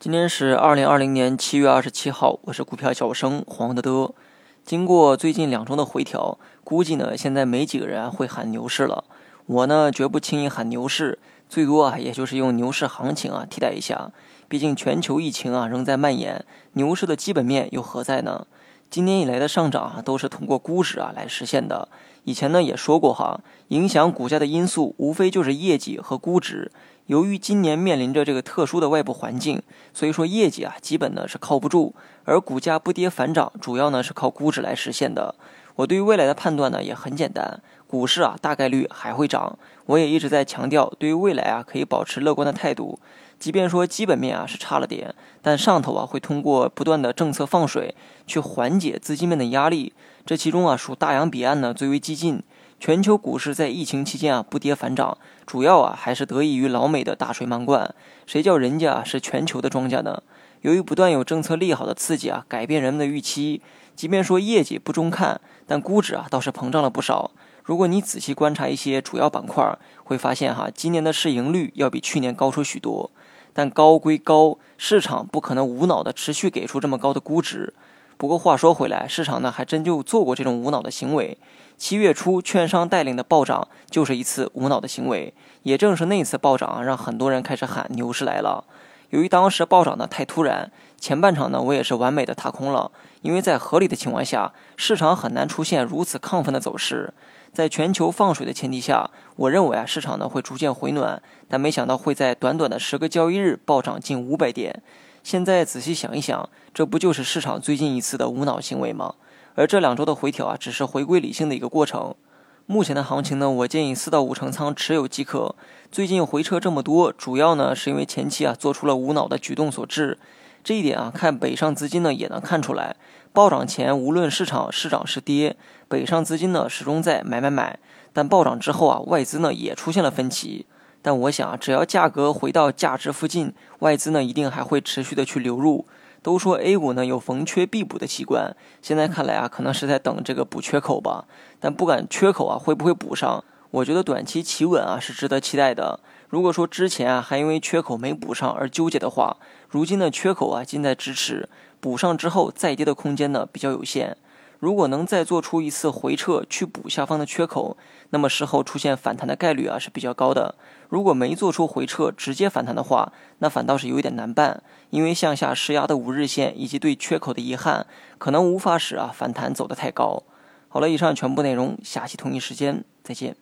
今天是二零二零年七月二十七号，我是股票小生黄德德。经过最近两周的回调，估计呢现在没几个人会喊牛市了。我呢绝不轻易喊牛市，最多啊也就是用牛市行情啊替代一下。毕竟全球疫情啊仍在蔓延，牛市的基本面又何在呢？今年以来的上涨啊都是通过估值啊来实现的。以前呢也说过哈，影响股价的因素无非就是业绩和估值。由于今年面临着这个特殊的外部环境，所以说业绩啊基本呢是靠不住，而股价不跌反涨，主要呢是靠估值来实现的。我对于未来的判断呢也很简单，股市啊大概率还会涨。我也一直在强调，对于未来啊可以保持乐观的态度，即便说基本面啊是差了点，但上头啊会通过不断的政策放水去缓解资金面的压力。这其中啊属大洋彼岸呢最为激进。全球股市在疫情期间啊不跌反涨，主要啊还是得益于老美的大水漫灌。谁叫人家是全球的庄家呢？由于不断有政策利好的刺激啊，改变人们的预期。即便说业绩不中看，但估值啊倒是膨胀了不少。如果你仔细观察一些主要板块，会发现哈，今年的市盈率要比去年高出许多。但高归高，市场不可能无脑的持续给出这么高的估值。不过话说回来，市场呢还真就做过这种无脑的行为。七月初，券商带领的暴涨就是一次无脑的行为。也正是那次暴涨，让很多人开始喊牛市来了。由于当时暴涨的太突然，前半场呢我也是完美的踏空了。因为在合理的情况下，市场很难出现如此亢奋的走势。在全球放水的前提下，我认为啊市场呢会逐渐回暖，但没想到会在短短的十个交易日暴涨近五百点。现在仔细想一想，这不就是市场最近一次的无脑行为吗？而这两周的回调啊，只是回归理性的一个过程。目前的行情呢，我建议四到五成仓持有即可。最近回撤这么多，主要呢是因为前期啊做出了无脑的举动所致。这一点啊，看北上资金呢也能看出来。暴涨前，无论市场是涨是跌，北上资金呢始终在买买买。但暴涨之后啊，外资呢也出现了分歧。但我想，只要价格回到价值附近，外资呢一定还会持续的去流入。都说 A 股呢有逢缺必补的习惯，现在看来啊，可能是在等这个补缺口吧。但不管缺口啊会不会补上，我觉得短期企稳啊是值得期待的。如果说之前啊还因为缺口没补上而纠结的话，如今的缺口啊近在咫尺，补上之后再跌的空间呢比较有限。如果能再做出一次回撤去补下方的缺口，那么事后出现反弹的概率啊是比较高的。如果没做出回撤直接反弹的话，那反倒是有一点难办，因为向下施压的五日线以及对缺口的遗憾，可能无法使啊反弹走得太高。好了，以上全部内容，下期同一时间再见。